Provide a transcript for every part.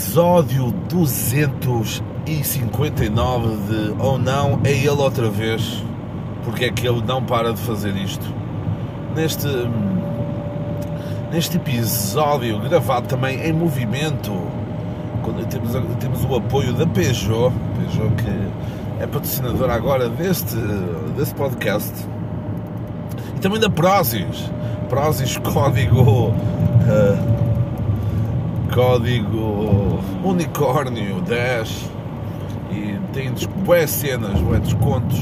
episódio 259 de Ou Não, é ele outra vez, porque é que ele não para de fazer isto. Neste, neste episódio, gravado também em movimento, quando temos, temos o apoio da Peugeot, Peugeot que é patrocinadora agora deste, deste podcast, e também da Prozis, Prozis código. Uh, código unicórnio 10 e tem boas cenas, boas descontos,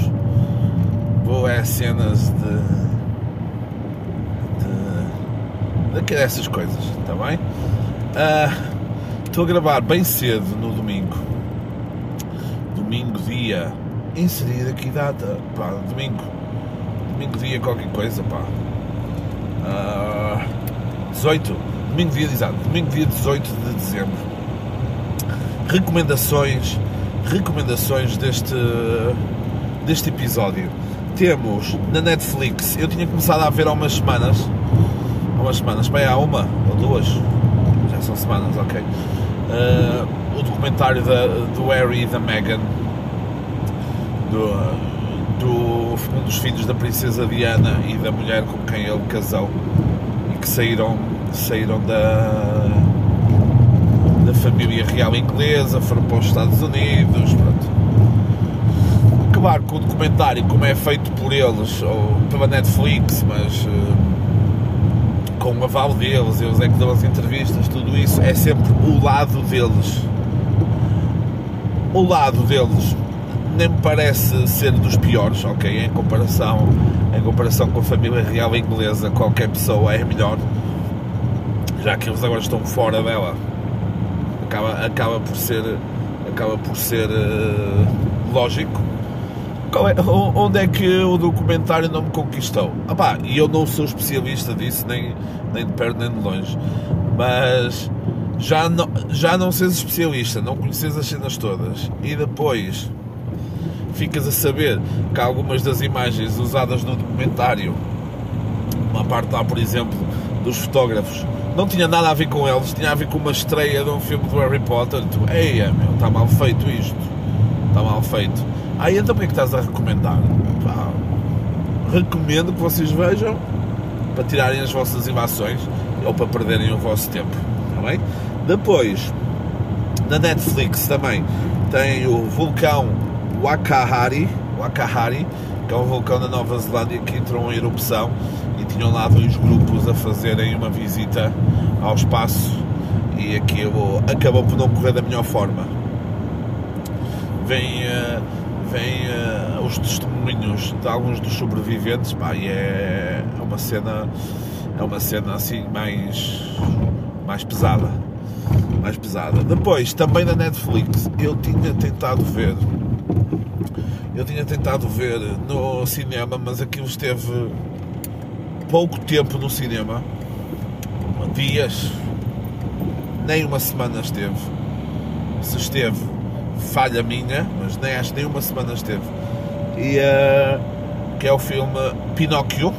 boas cenas de, de, de dessas coisas, está bem? Estou uh, a gravar bem cedo no domingo, domingo dia, inserir aqui data, pá, domingo, domingo dia qualquer coisa, pá, uh, 18 domingo dia, exato, domingo dia 18 de dezembro. Recomendações, recomendações deste, deste episódio. Temos na Netflix, eu tinha começado a ver há umas semanas, há umas semanas, bem, há uma ou duas, já são semanas, ok. Uh, o documentário da, do Harry e da Meghan, do, do, um dos filhos da princesa Diana e da mulher com quem ele casou e que saíram saíram da, real inglesa, foram para os Estados Unidos, pronto. Acabar com o documentário como é feito por eles, ou pela Netflix, mas uh, com o aval deles, eles é que dão as entrevistas, tudo isso é sempre o lado deles. O lado deles nem me parece ser dos piores, ok? Em comparação, em comparação com a família real inglesa, qualquer pessoa é melhor já que eles agora estão fora dela, acaba, acaba por ser, acaba por ser uh, lógico. É, onde é que o documentário não me conquistou? Ah e eu não sou especialista disso, nem, nem de perto nem de longe, mas já não, já não seres especialista, não conheces as cenas todas e depois ficas a saber que algumas das imagens usadas no documentário, uma parte lá, por exemplo, dos fotógrafos, não tinha nada a ver com eles, tinha a ver com uma estreia de um filme do Harry Potter. Tu, eia, meu, está mal feito isto. Está mal feito. Aí então porque é que estás a recomendar? Pá, recomendo que vocês vejam para tirarem as vossas invasões ou para perderem o vosso tempo. Está bem? Depois, na Netflix também tem o vulcão Wakahari, Wakahari, que é um vulcão da Nova Zelândia que entrou em erupção tinham lá dois grupos a fazerem uma visita ao espaço e aquilo acabou por não correr da melhor forma. Vêm, uh, vem, uh, os testemunhos de alguns dos sobreviventes pá, e é uma cena é uma cena assim mais mais pesada mais pesada depois também na Netflix eu tinha tentado ver eu tinha tentado ver no cinema, mas aquilo esteve pouco tempo no cinema, dias, nem uma semana esteve. Se esteve, falha minha, mas nem acho nem uma semana esteve. E uh, que é o filme Pinóquio,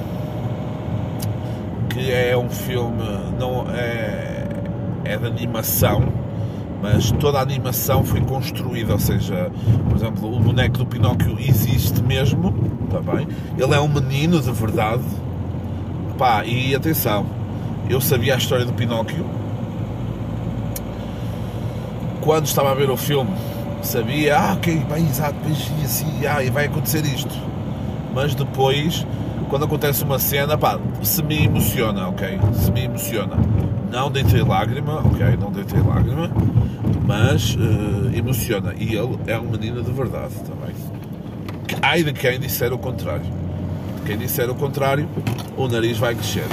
que é um filme não é, é de animação mas toda a animação foi construída, ou seja, por exemplo, o boneco do Pinóquio existe mesmo, está bem? Ele é um menino de verdade, pá, e atenção, eu sabia a história do Pinóquio quando estava a ver o filme, sabia, ah, ok, bem, exato, bem, assim, ah, e vai acontecer isto, mas depois, quando acontece uma cena, pá, se me emociona, ok? Se me emociona não deitei lágrima, ok, não deitei lágrima, mas uh, emociona. E ele é um menino de verdade também. Ai de quem disser o contrário. Quem disser o contrário, o nariz vai crescer.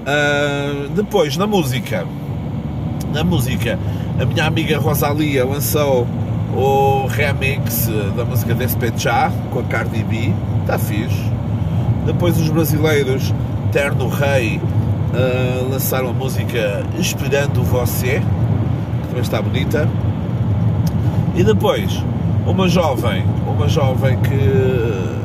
Uh, depois, na música. Na música, a minha amiga Rosalia lançou o remix da música Despechar com a Cardi B. Está fixe. Depois os brasileiros Terno Rei uh, lançaram a música Esperando Você, que também está bonita. E depois, uma jovem, uma jovem que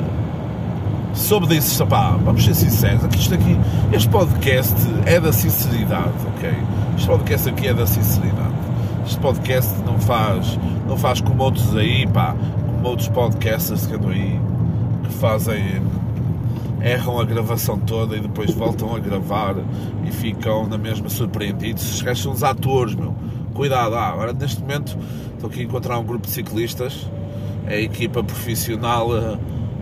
soube disso, pá, vamos ser sinceros, aqui, isto aqui, este podcast é da sinceridade, ok? Este podcast aqui é da sinceridade. Este podcast não faz, não faz como outros aí, pá, como outros podcasters que andam aí, que fazem erram a gravação toda e depois voltam a gravar e ficam na mesma surpreendidos. Estes gajos são os atores, meu. Cuidado, ah, agora neste momento estou aqui a encontrar um grupo de ciclistas, a equipa profissional, eh,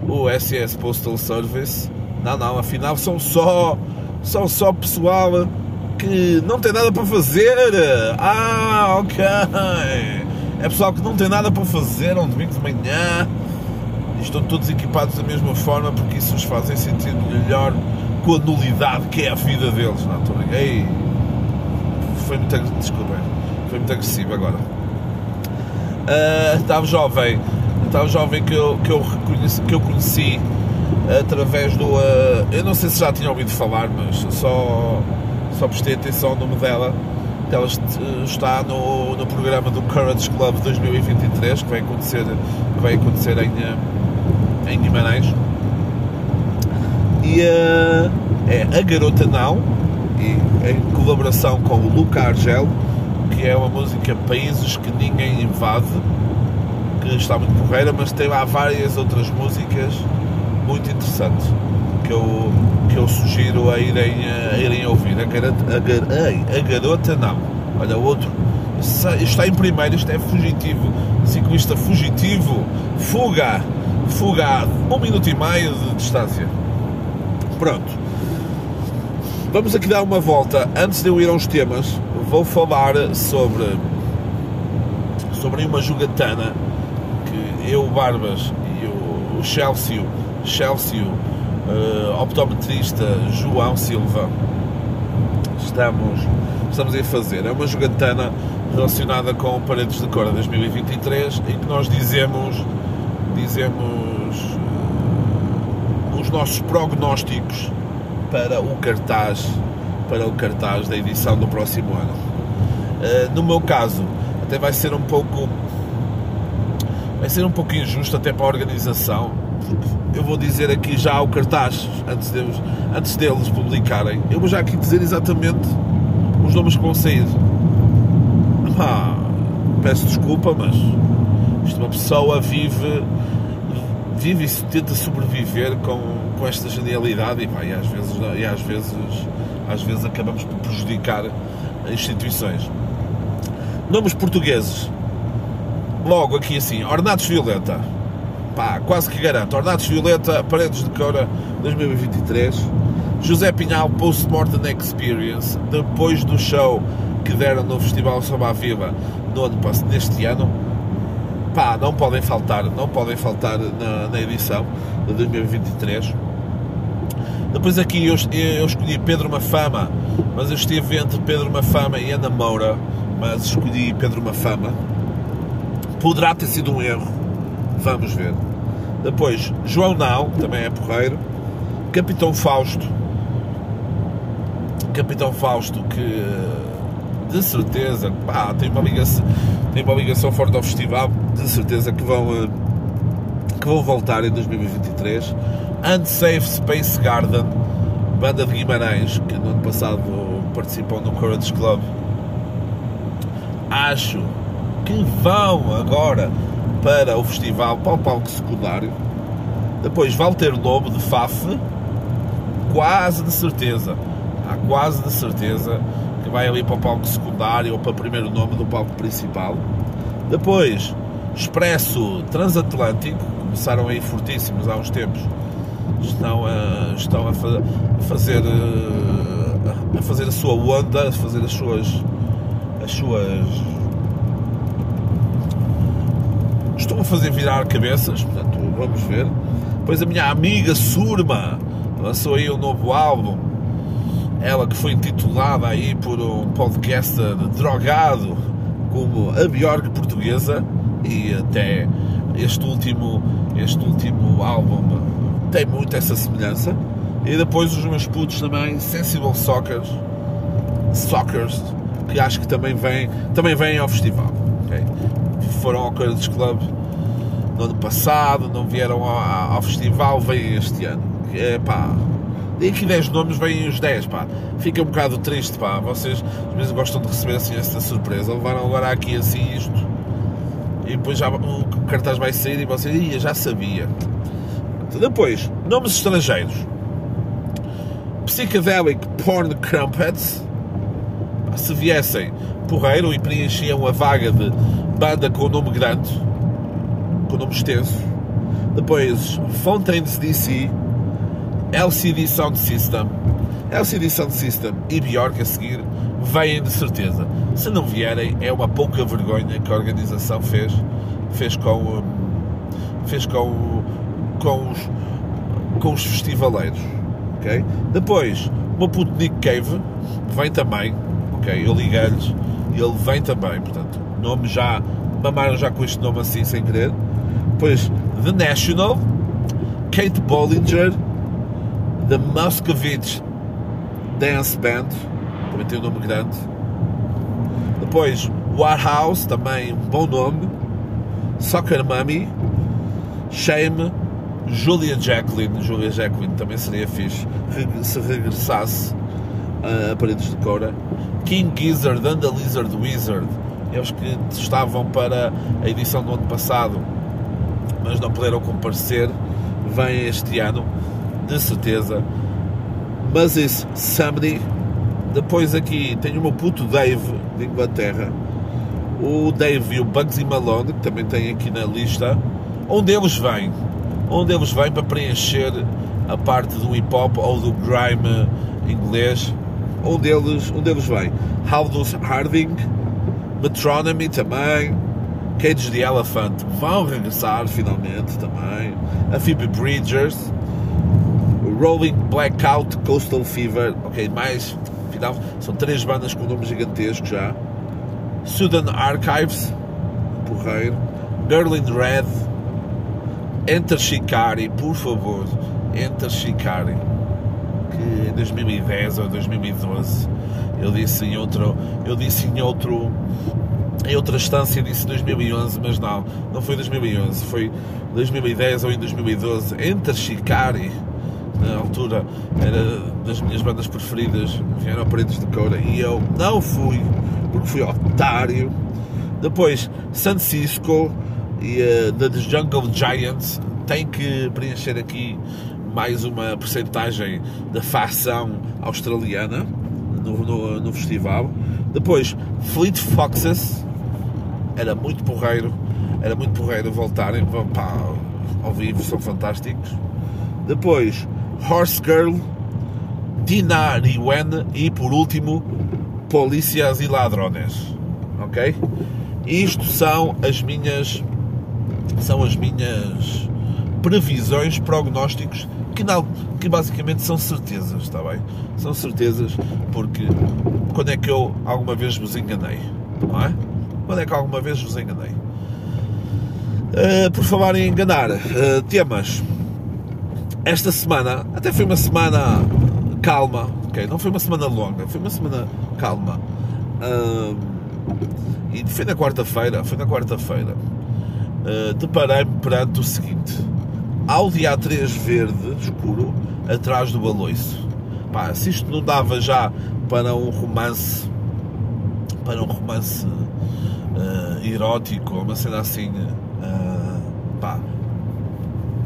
o SS Postal Service. Não, não, afinal são só, são só pessoal que não tem nada para fazer. Ah, ok. É pessoal que não tem nada para fazer um domingo de manhã estão todos equipados da mesma forma porque isso os fazem sentir melhor com a nulidade que é a vida deles. Não, estou Ei, foi muito desculpa, foi muito agressivo agora. Uh, estava jovem, estava jovem que eu, que eu, reconheci, que eu conheci através do. Uh, eu não sei se já tinha ouvido falar, mas só, só prestei atenção ao nome dela. Ela está no, no programa do Courage Club 2023 que vai acontecer, que vai acontecer em, em Guimarães. E uh, é A Garota Não, e, em colaboração com o Luca Argel, que é uma música Países que Ninguém Invade, que está muito porreira, mas tem lá várias outras músicas muito interessantes que eu, que eu sugiro a irem, a irem ouvir. A garota, a, gar, a garota Não. Olha, o outro está em primeiro, isto é fugitivo, ciclista fugitivo, fuga fugado, um minuto e meio de distância. Pronto. Vamos aqui dar uma volta. Antes de eu ir aos temas, vou falar sobre, sobre uma jogatana eu, Barbas, e o Chelsea, Chelsea uh, optometrista João Silva, estamos, estamos a fazer. É uma jogatana relacionada com Paredes de Cora 2023 em que nós dizemos dizemos uh, os nossos prognósticos para o cartaz para o cartaz da edição do próximo ano. Uh, no meu caso, até vai ser um pouco vai ser um pouco injusto até para a organização. Eu vou dizer aqui já o cartaz antes deles, antes deles publicarem. Eu vou já aqui dizer exatamente os nomes que vão sair. Ah, peço desculpa, mas isto uma pessoa vive vive e tenta sobreviver com, com esta genialidade e, pá, e às vezes e às vezes às vezes acabamos por prejudicar instituições nomes portugueses logo aqui assim Ornatos Violeta. Pá, quase que garanto. Ornatos Violeta, Paredes de Coura 2023 José Pinhal Postmortem Experience. Depois do show que deram no Festival Samba Viva no ano, neste ano. Pá, não podem faltar, não podem faltar na, na edição de 2023. Depois aqui eu, eu escolhi Pedro Mafama, mas eu estive entre Pedro Mafama e Ana Moura, mas escolhi Pedro Mafama. Poderá ter sido um erro, vamos ver. Depois João Nau, também é porreiro. Capitão Fausto, Capitão Fausto que de certeza pá, tem, uma ligação, tem uma ligação forte ao festival, de certeza que vão, eh, que vão voltar em 2023. Unsafe Space Garden, banda de Guimarães, que no ano passado participou no Courage Club. Acho que vão agora para o festival, para o palco secundário. Depois Walter Lobo de Faf, quase de certeza, há quase de certeza que vai ali para o palco secundário ou para o primeiro nome do palco principal. Depois, Expresso Transatlântico, começaram aí fortíssimos há uns tempos, estão a, estão a, fa a fazer a fazer a sua onda, a fazer as suas as suas estão a fazer virar cabeças, portanto vamos ver. Depois a minha amiga Surma lançou aí um novo álbum ela que foi intitulada aí por um podcaster drogado como a Bjorg portuguesa e até este último, este último álbum tem muito essa semelhança. E depois os meus putos também, Sensible Soccers, Soccers, que acho que também vêm, também vêm ao festival. Okay? Foram ao Courage Club no ano passado, não vieram ao, ao festival, vêm este ano. É pá, Dei aqui 10 nomes, vêm os 10, pá. Fica um bocado triste, pá. Vocês às vezes gostam de receber assim essa surpresa. Levaram agora aqui assim isto. E depois já o cartaz vai sair e vocês, ia, já sabia. Depois, nomes estrangeiros. Psychedelic Porn Crumpets. Se viessem porreiro e preenchiam a vaga de banda com o nome grande, com o nome extenso. Depois, Fontaines DC, LCD Sound System, LCD Sound System e Bjork a seguir vêm de certeza. Se não vierem, é uma pouca vergonha que a organização fez, fez com, fez com, com, os, com os festivaleiros. Okay? Depois, puto Nick Cave vem também. Okay? Eu liguei-lhes e ele vem também. Portanto, nome já, mamaram já com este nome assim sem querer. Depois, The National, Kate Bollinger, The Muscovich Dance Band, também tem um nome grande. Depois, Warhouse, também um bom nome. Soccer Mummy, Shame, Julia Jacqueline. Julia Jacqueline também seria fixe se regressasse a Paredes de Cora. King Gizzard and the Lizard Wizard, eles que estavam para a edição do ano passado, mas não puderam comparecer, vêm este ano, de certeza. Mas esse Somebody, depois aqui tem o meu puto Dave de Inglaterra, o Dave e o Bugsy Malone, que também tem aqui na lista, onde eles vêm, onde eles vêm para preencher a parte do hip hop ou do grime inglês? Um deles, um deles vem Aldous Harding, Metronomy também, Cage the Elephant vão regressar finalmente também, a Phoebe Bridgers, Rolling Blackout, Coastal Fever, ok, mais, final, são três bandas com nome gigantesco já, Sudan Archives, porreiro, Girl in Red, Enter Shikari, por favor, Enter Shikari que em 2010 ou 2012 eu disse em outro, eu disse em outro em outra instância disse 2011, mas não, não foi 2011, foi 2010 ou em 2012, entre Shikari, na altura era das minhas bandas preferidas, vieram Paredes de Cora, e eu não fui, porque fui otário. Depois, San Cisco e uh, The Jungle Giants, tem que preencher aqui mais uma porcentagem da facção australiana no, no, no, festival. Depois, Fleet Foxes, era muito porreiro, era muito porreiro voltarem pá, ao vivo, são fantásticos. Depois, Horse Girl, Dinar e Wen e por último, Polícias e Ladrones. Ok? Isto são as minhas são as minhas previsões, prognósticos que, não, que basicamente são certezas, está bem? São certezas porque quando é que eu alguma vez vos enganei? Não é? Quando é que alguma vez vos enganei? Uh, por falar em enganar, uh, temas. Esta semana, até foi uma semana calma, ok? Não foi uma semana longa, foi uma semana calma. Uh, e foi na quarta-feira, foi na quarta-feira. Deparei-me perante o seguinte Audi A3 verde escuro atrás do baloiço. Pá, se isto não dava já para um romance para um romance uh, erótico uma cena assim uh, pá,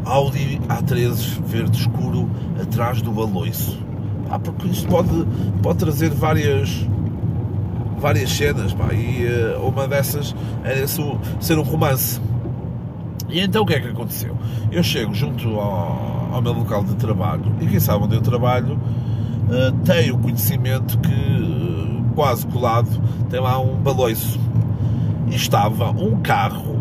Audi A3 verde escuro atrás do baloiço. Pá, porque isto pode, pode trazer várias várias cenas pá, e uh, uma dessas era ser um romance e então o que é que aconteceu? Eu chego junto ao, ao meu local de trabalho e quem sabe onde eu trabalho uh, tem o conhecimento que uh, quase colado tem lá um baloiço e estava um carro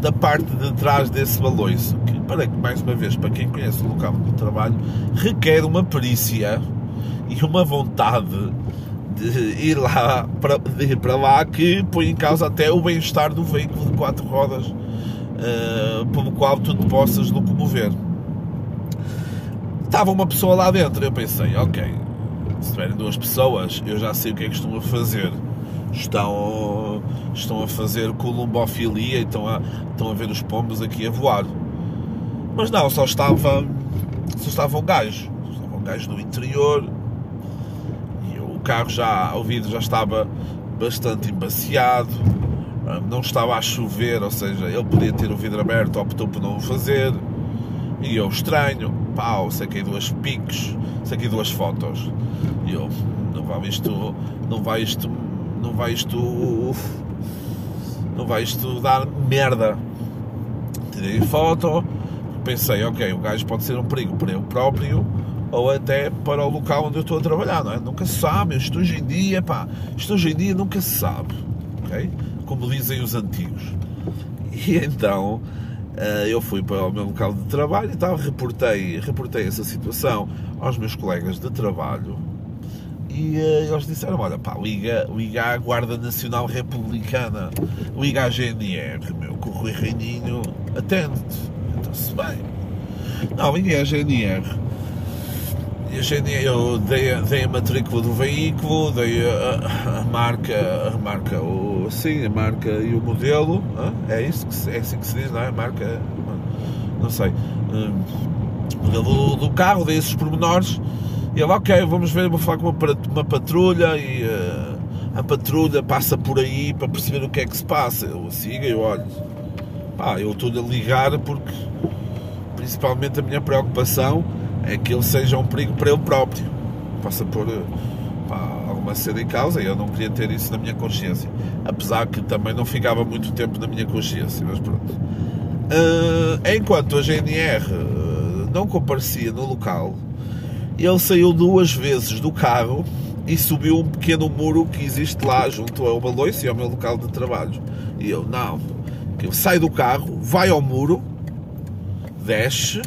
da parte de trás desse baloiço que para mais uma vez para quem conhece o local de trabalho requer uma perícia e uma vontade de ir lá para, ir para lá que põe em causa até o bem-estar do veículo de quatro rodas uh, pelo qual tu te possas locomover. Estava uma pessoa lá dentro, eu pensei, ok, se tiverem duas pessoas, eu já sei o que é que estão a fazer. Estão, estão a fazer columbofilia e estão a, estão a ver os pombos aqui a voar. Mas não, só estava, só estava um gajo. Só um um gajo no interior, e o carro já, o vidro já estava bastante embaciado, não estava a chover, ou seja, ele podia ter o vidro aberto, optou por não o fazer, e eu estranho, pau, saquei duas piques, saquei duas fotos, e eu, não vai isto, não vai isto, não vai isto, não vai isto dar merda. Tirei foto, pensei, ok, o gajo pode ser um perigo para eu próprio ou até para o local onde eu estou a trabalhar, não é? Nunca se sabe, isto hoje em dia, pá, isto hoje em dia nunca se sabe, ok? Como dizem os antigos. E então eh, eu fui para o meu local de trabalho e tal, reportei, reportei essa situação aos meus colegas de trabalho e uh, eles disseram, olha pá, liga, liga à Guarda Nacional Republicana, liga à GNR, meu, que o Rui Reininho atende-te. Então-se bem. Não, liguei à GNR. Eu dei, dei a matrícula do veículo, dei a, a marca, a marca, o, sim, a marca e o modelo, é isso que é assim que se diz, não é? A marca, não sei, hum, modelo do, carro, dei esses pormenores e ele, ok, vamos ver, vou falar com uma, uma patrulha e uh, a patrulha passa por aí para perceber o que é que se passa. Eu sigo e olho. Pá, eu estou-lhe a ligar porque principalmente a minha preocupação é que ele seja um perigo para ele próprio. Passa por pá, alguma cena em causa e eu não queria ter isso na minha consciência. Apesar que também não ficava muito tempo na minha consciência, mas pronto. Uh, enquanto a GNR uh, não comparecia no local, ele saiu duas vezes do carro e subiu um pequeno muro que existe lá junto ao Baloiço e ao meu local de trabalho. E eu, não, ele sai do carro, vai ao muro, desce,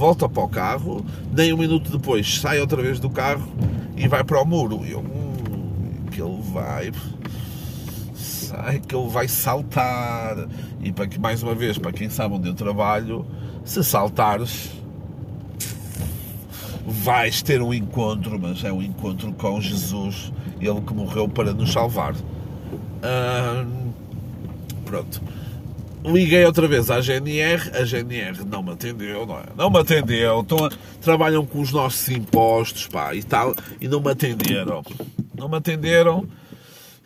volta para o carro, nem um minuto depois sai outra vez do carro e vai para o muro. E eu, hum, que ele vai, sai, que ele vai saltar. E para que, mais uma vez, para quem sabe onde eu trabalho, se saltares vais ter um encontro, mas é um encontro com Jesus, ele que morreu para nos salvar. pronto. Liguei outra vez à GNR, a GNR não me atendeu, não é? Não me atendeu, a, trabalham com os nossos impostos, pá, e tal, e não me atenderam. Não me atenderam,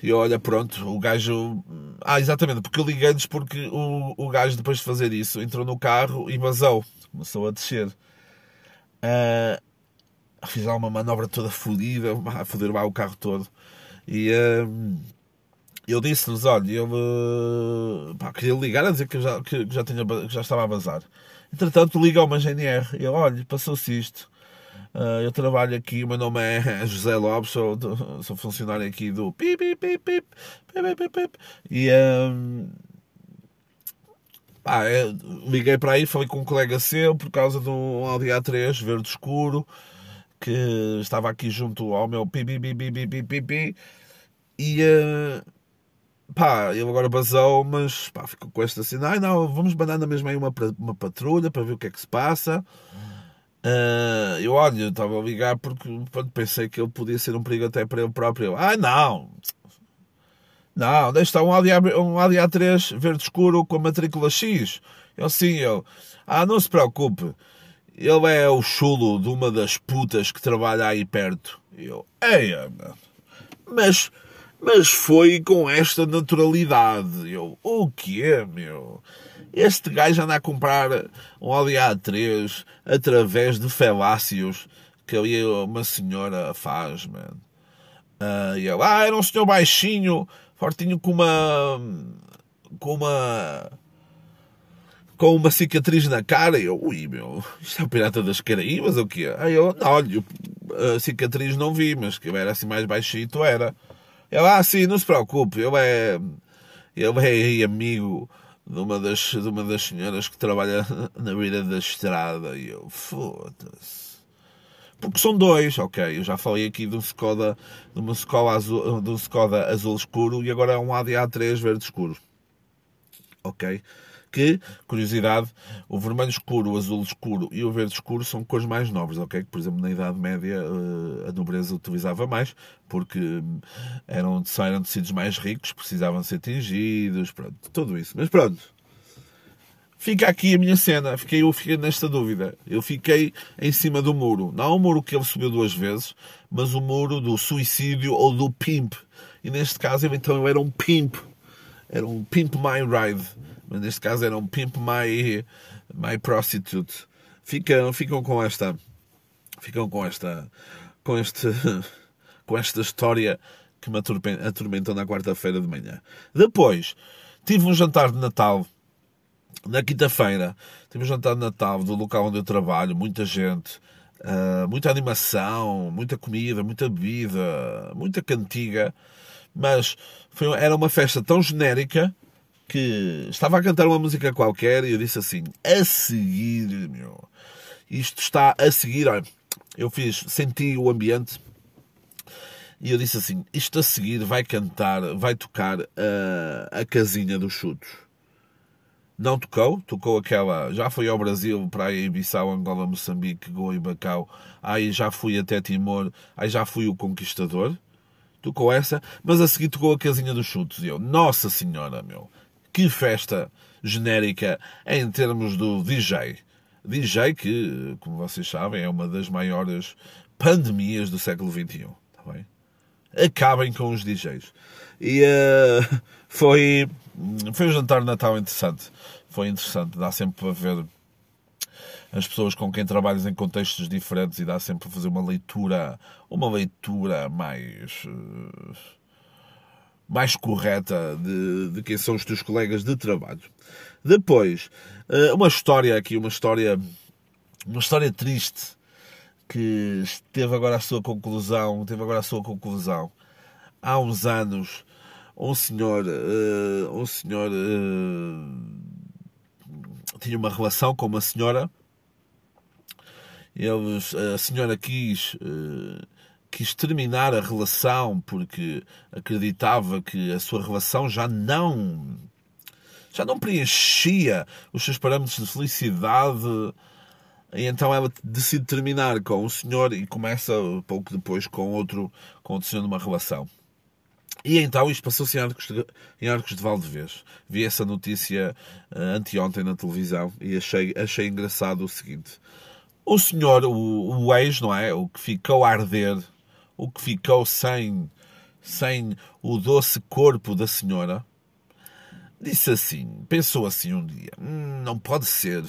e olha, pronto, o gajo. Ah, exatamente, porque eu liguei-lhes porque o, o gajo, depois de fazer isso, entrou no carro e vazou, começou a descer. Uh, fiz lá uma manobra toda fodida, a foder o carro todo. E uh, eu disse-lhes: olha, uh, pá, queria ligar a dizer que já, que, já, tinha, que já estava a vazar. Entretanto, liga ao GNR e ele: olha, passou-se isto. Uh, eu trabalho aqui, o meu nome é José Lopes, sou, sou funcionário aqui do pip, pip, pip, pip, pip, pip, pip. E um, pá, é, liguei para aí, falei com um colega seu por causa um Audi A3 verde escuro que estava aqui junto ao meu e uh, pá, ele agora basou, mas pá, ficou com esta assim, ai não, vamos mandar na mesma aí uma, uma patrulha para ver o que é que se passa. Uh, eu olha, eu estava a ligar porque pronto, pensei que ele podia ser um perigo até para ele próprio. ai não, não, deixa estar um Audi, um Audi A3 verde escuro com a matrícula X. Eu sim, eu, ah, não se preocupe ele é o chulo de uma das putas que trabalha aí perto. Eu, eia, mas, mas foi com esta naturalidade. Eu, o quê, meu? Este gajo anda a comprar um Audi A3 através de falácios que ali uma senhora faz, man. Uh, e ele, ah, era um senhor baixinho, fortinho com uma... com uma com uma cicatriz na cara. E eu, ui, meu, isto é o Pirata das Caraíbas ou o quê? Aí eu, não, olha, a cicatriz não vi, mas que eu era assim mais baixito, era. Ele, ah, sim, não se preocupe, ele é, ele é amigo de uma das, de uma das senhoras que trabalha na beira da estrada. E eu, foda-se. Porque são dois, ok. Eu já falei aqui de um Skoda, de uma Skoda azul, de um Skoda azul escuro e agora é um ADA3 verde escuro. Ok? Que, curiosidade, o vermelho escuro, o azul escuro e o verde escuro são cores mais nobres, ok? Por exemplo, na Idade Média eh, a nobreza utilizava mais, porque hum, eram, eram tecidos mais ricos, precisavam ser tingidos, pronto, tudo isso. Mas pronto, fica aqui a minha cena. Fiquei, eu fiquei nesta dúvida. Eu fiquei em cima do muro. Não o muro que ele subiu duas vezes, mas o muro do suicídio ou do pimp. E neste caso, então, eu era um pimp. Era um pimp my ride. Mas neste caso era um pimp my, my prostitute. Ficam, ficam com esta... Ficam com esta... Com este... Com esta história que me atormentou na quarta-feira de manhã. Depois, tive um jantar de Natal na quinta-feira tive um jantar de Natal do local onde eu trabalho, muita gente, uh, muita animação, muita comida, muita bebida, muita cantiga, mas foi, era uma festa tão genérica que estava a cantar uma música qualquer e eu disse assim: a seguir, meu, isto está a seguir. Olha, eu fiz, senti o ambiente e eu disse assim: isto a seguir vai cantar, vai tocar uh, a casinha dos chutos não tocou, tocou aquela, já foi ao Brasil, para aí Bissau, Angola, Moçambique, Goa e Bacau, aí já fui até Timor, aí já fui o Conquistador, tocou essa, mas a seguir tocou a casinha dos chutos, e eu, nossa senhora, meu, que festa genérica em termos do DJ. DJ que, como vocês sabem, é uma das maiores pandemias do século XXI, está bem? Acabem com os DJs. E uh, foi foi um jantar de Natal interessante. Foi interessante. Dá sempre para ver as pessoas com quem trabalhas em contextos diferentes e dá sempre para fazer uma leitura, uma leitura mais mais correta de, de quem são os teus colegas de trabalho. Depois, eh, uma história aqui, uma história, uma história triste que teve agora a sua conclusão, teve agora a sua conclusão. Há uns anos um senhor, uh, um senhor uh, tinha uma relação com uma senhora. Eles, a senhora quis, quis terminar a relação porque acreditava que a sua relação já não já não preenchia os seus parâmetros de felicidade. E então ela decide terminar com o senhor e começa pouco depois com outro, com outro senhor numa relação. E então isto passou-se em Arcos, de, em Arcos de Valdevez. Vi essa notícia uh, anteontem na televisão e achei, achei engraçado o seguinte. O senhor, o, o ex, não é? O que ficou a arder, o que ficou sem, sem o doce corpo da senhora, disse assim, pensou assim um dia, hum, não pode ser.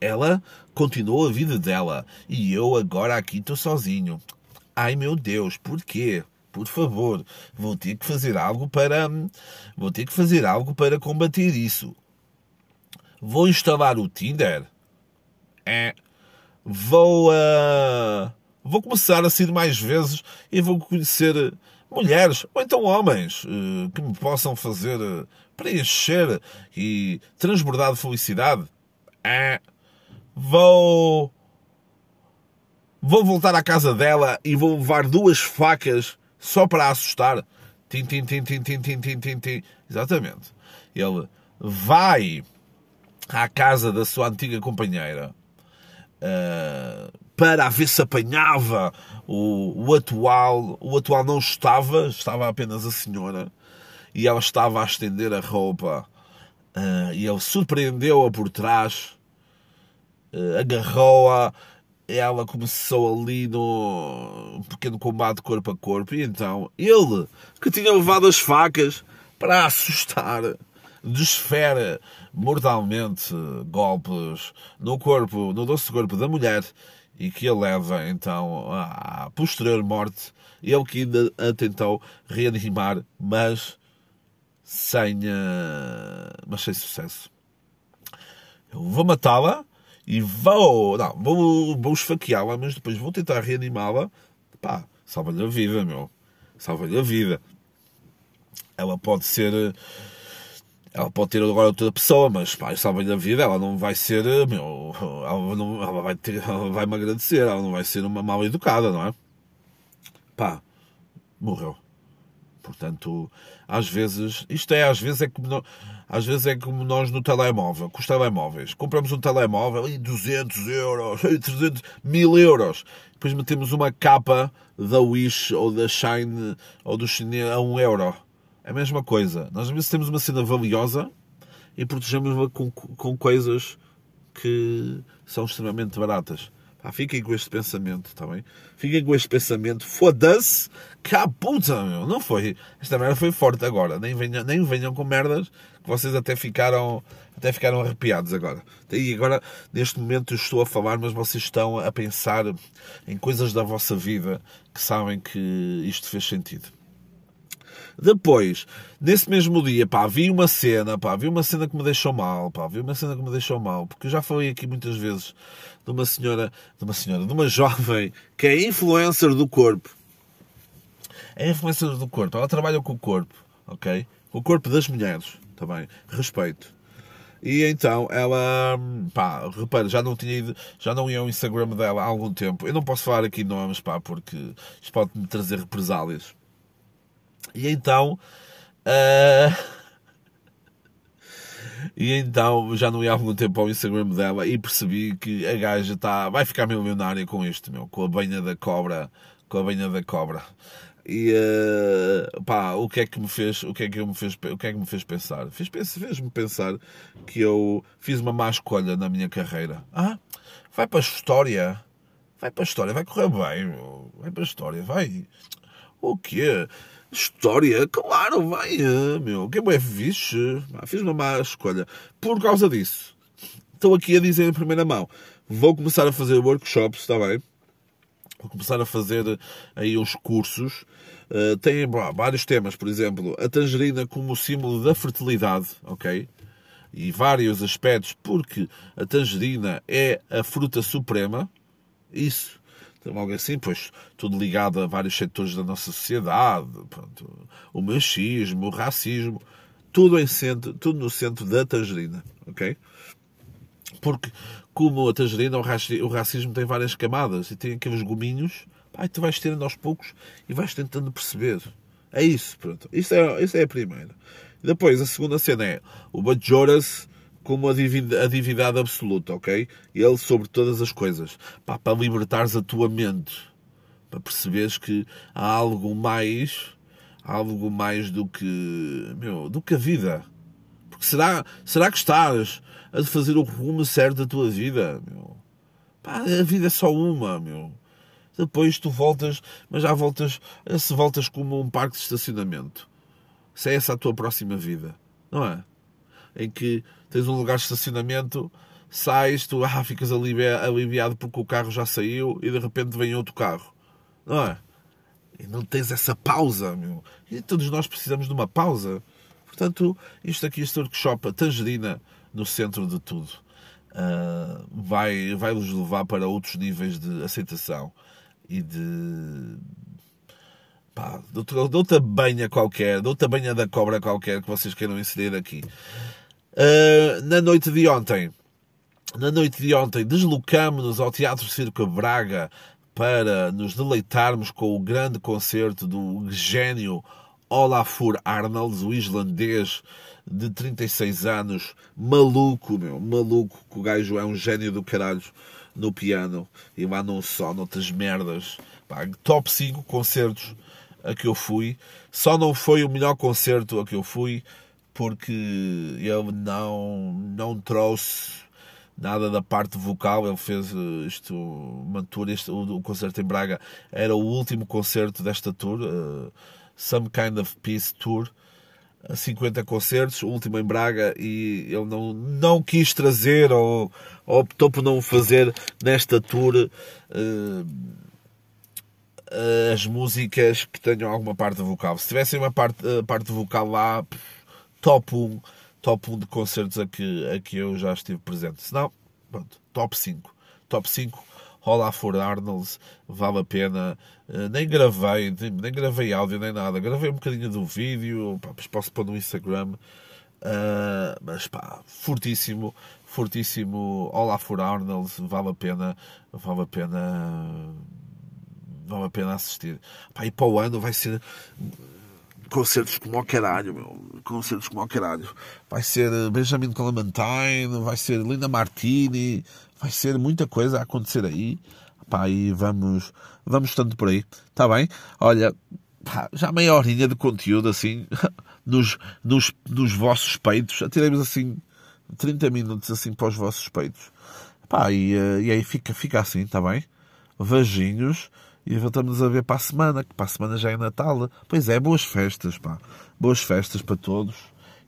Ela continuou a vida dela e eu agora aqui estou sozinho. Ai meu Deus, porquê? por favor, vou ter que fazer algo para vou ter que fazer algo para combater isso. Vou instalar o Tinder. É, vou uh, vou começar a sair mais vezes e vou conhecer mulheres ou então homens uh, que me possam fazer uh, preencher e transbordar de felicidade. É, vou vou voltar à casa dela e vou levar duas facas só para assustar. Tim, tim, tim, tim, tim, tim, tim, tim, tim. Exatamente. Ele vai à casa da sua antiga companheira uh, para ver se apanhava o, o atual. O atual não estava, estava apenas a senhora. E ela estava a estender a roupa. Uh, e ele surpreendeu-a por trás, uh, agarrou-a ela começou ali no pequeno combate corpo a corpo e então ele, que tinha levado as facas para assustar, desfere mortalmente golpes no corpo, no doce corpo da mulher e que a leva então à posterior morte. Ele que ainda a tentou reanimar, mas sem, uh, mas sem sucesso. Eu vou matá-la e vou, não, vou, vou esfaqueá-la, mas depois vou tentar reanimá-la. Pá, salva-lhe a vida, meu. Salva-lhe a vida. Ela pode ser. Ela pode ter agora outra pessoa, mas pá, salva-lhe a vida. Ela não vai ser, meu. Ela, não, ela vai ter, ela vai me agradecer. Ela não vai ser uma mal educada, não é? Pá, morreu. Portanto, às vezes, isto é, às vezes é como, nós, às vezes é como nós no telemóvel, com os telemóveis. Compramos um telemóvel e 200 euros, 300 mil euros. Depois metemos uma capa da Wish ou da Shine ou do Chinês a 1 euro. É a mesma coisa. Nós às vezes temos uma cena valiosa e protegemos-la com, com coisas que são extremamente baratas. Pá, fiquem com este pensamento, está bem? Fiquem com este pensamento. Foda-se! Caputa, meu! Não foi. Esta merda foi forte agora. Nem venham, nem venham com merdas que vocês até ficaram, até ficaram arrepiados agora. E agora, neste momento, eu estou a falar, mas vocês estão a pensar em coisas da vossa vida que sabem que isto fez sentido. Depois, nesse mesmo dia, pá, vi uma cena, pá, vi uma cena que me deixou mal, pá, vi uma cena que me deixou mal, porque eu já falei aqui muitas vezes de uma senhora, de uma senhora, de uma jovem que é influencer do corpo. É influencer do corpo, ela trabalha com o corpo, ok? Com o corpo das mulheres, também, respeito. E então ela, pá, repara, já não tinha ido, já não ia ao Instagram dela há algum tempo. Eu não posso falar aqui nomes, pá, porque isto pode me trazer represálias. E então. Uh... E então já não ia há algum tempo ao Instagram dela e percebi que a gaja tá, vai ficar milionária com isto, meu, com a banha da cobra, com a banha da cobra. E uh, pá, o que é que me fez, o que é que me fez, o que é que me fez pensar? Fez, fez-me pensar que eu fiz uma má escolha na minha carreira. Ah, vai para a história. Vai para a história, vai correr bem, meu. vai para a história, vai. O quê? História, claro, vai, meu, que é fixe. Fiz uma má escolha. Por causa disso, estou aqui a dizer em primeira mão: vou começar a fazer workshops, está bem? Vou começar a fazer aí uns cursos. Uh, tem vários temas, por exemplo, a tangerina como símbolo da fertilidade, ok? E vários aspectos, porque a tangerina é a fruta suprema. Isso algo assim, pois tudo ligado a vários setores da nossa sociedade, pronto, o machismo, o racismo, tudo, em centro, tudo no centro da tangerina, ok? Porque, como a tangerina, o racismo tem várias camadas e tem aqueles gominhos, pá, tu vais tendo aos poucos e vais tentando perceber. É isso, pronto. Isso é, isso é a primeira. Depois, a segunda cena é o Bajoras como a divindade absoluta, ok? Ele sobre todas as coisas. Pá, para libertares a tua mente. Para perceberes que há algo mais, algo mais do que, meu, do que a vida. Porque será, será que estás a fazer o rumo certo da tua vida, meu? Pá, a vida é só uma, meu. Depois tu voltas, mas já voltas, se voltas como um parque de estacionamento. Se é essa a tua próxima vida, não é? Em que tens um lugar de estacionamento, sais, tu ah, ficas aliviado porque o carro já saiu e de repente vem outro carro. Não é? E não tens essa pausa, meu. E todos nós precisamos de uma pausa. Portanto, isto aqui, este workshop, a tangerina no centro de tudo, uh, vai, vai nos levar para outros níveis de aceitação e de. Pá, de outra banha qualquer, de outra banha da cobra qualquer que vocês queiram inserir aqui. Uh, na noite de ontem, na noite de ontem, deslocámos-nos ao Teatro Circo Braga para nos deleitarmos com o grande concerto do gênio Olafur Arnalds, o islandês de 36 anos, maluco, meu, maluco, que o gajo é um gênio do caralho no piano e lá não só, noutras merdas. Pá, top 5 concertos a que eu fui. Só não foi o melhor concerto a que eu fui porque ele não, não trouxe nada da parte vocal. Ele fez eh, isto, uma tour, este, o, o, concerto em Braga era o último concerto desta tour, uh, Some Kind of Peace Tour. 50 concertos, o último em Braga, e ele não, não quis trazer ou, ou optou por não fazer nesta tour uh, as músicas que tenham alguma parte vocal. Se tivessem uma parte, uh, parte vocal lá, top 1, top 1 de concertos a que, a que eu já estive presente. Se não, pronto, top 5. Top 5, Roll for Arnolds, vale a pena. Uh, nem gravei, nem gravei áudio nem nada. Gravei um bocadinho do vídeo, pá, posso pôr no Instagram. Uh, mas pá, fortíssimo, fortíssimo. Olá for Arnold, vale a pena, vale a pena, vale a pena assistir. Pá, e para o ano vai ser concertos como o caralho, meu. Concertos como o caralho. Vai ser eh, Benjamin Clementine, vai ser Linda Martini, vai ser muita coisa a acontecer aí. Pá, e vamos, vamos tanto por aí. Está bem? Olha, pá, já meia horinha de conteúdo assim nos, nos, nos vossos peitos. Atiremos assim 30 minutos assim para os vossos peitos. Pá, e, eh, e aí fica, fica assim, está bem? Vajinhos. E voltamos a ver para a semana, que para a semana já é Natal. Pois é, boas festas, pá. Boas festas para todos.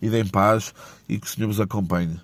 E deem paz e que o Senhor vos acompanhe.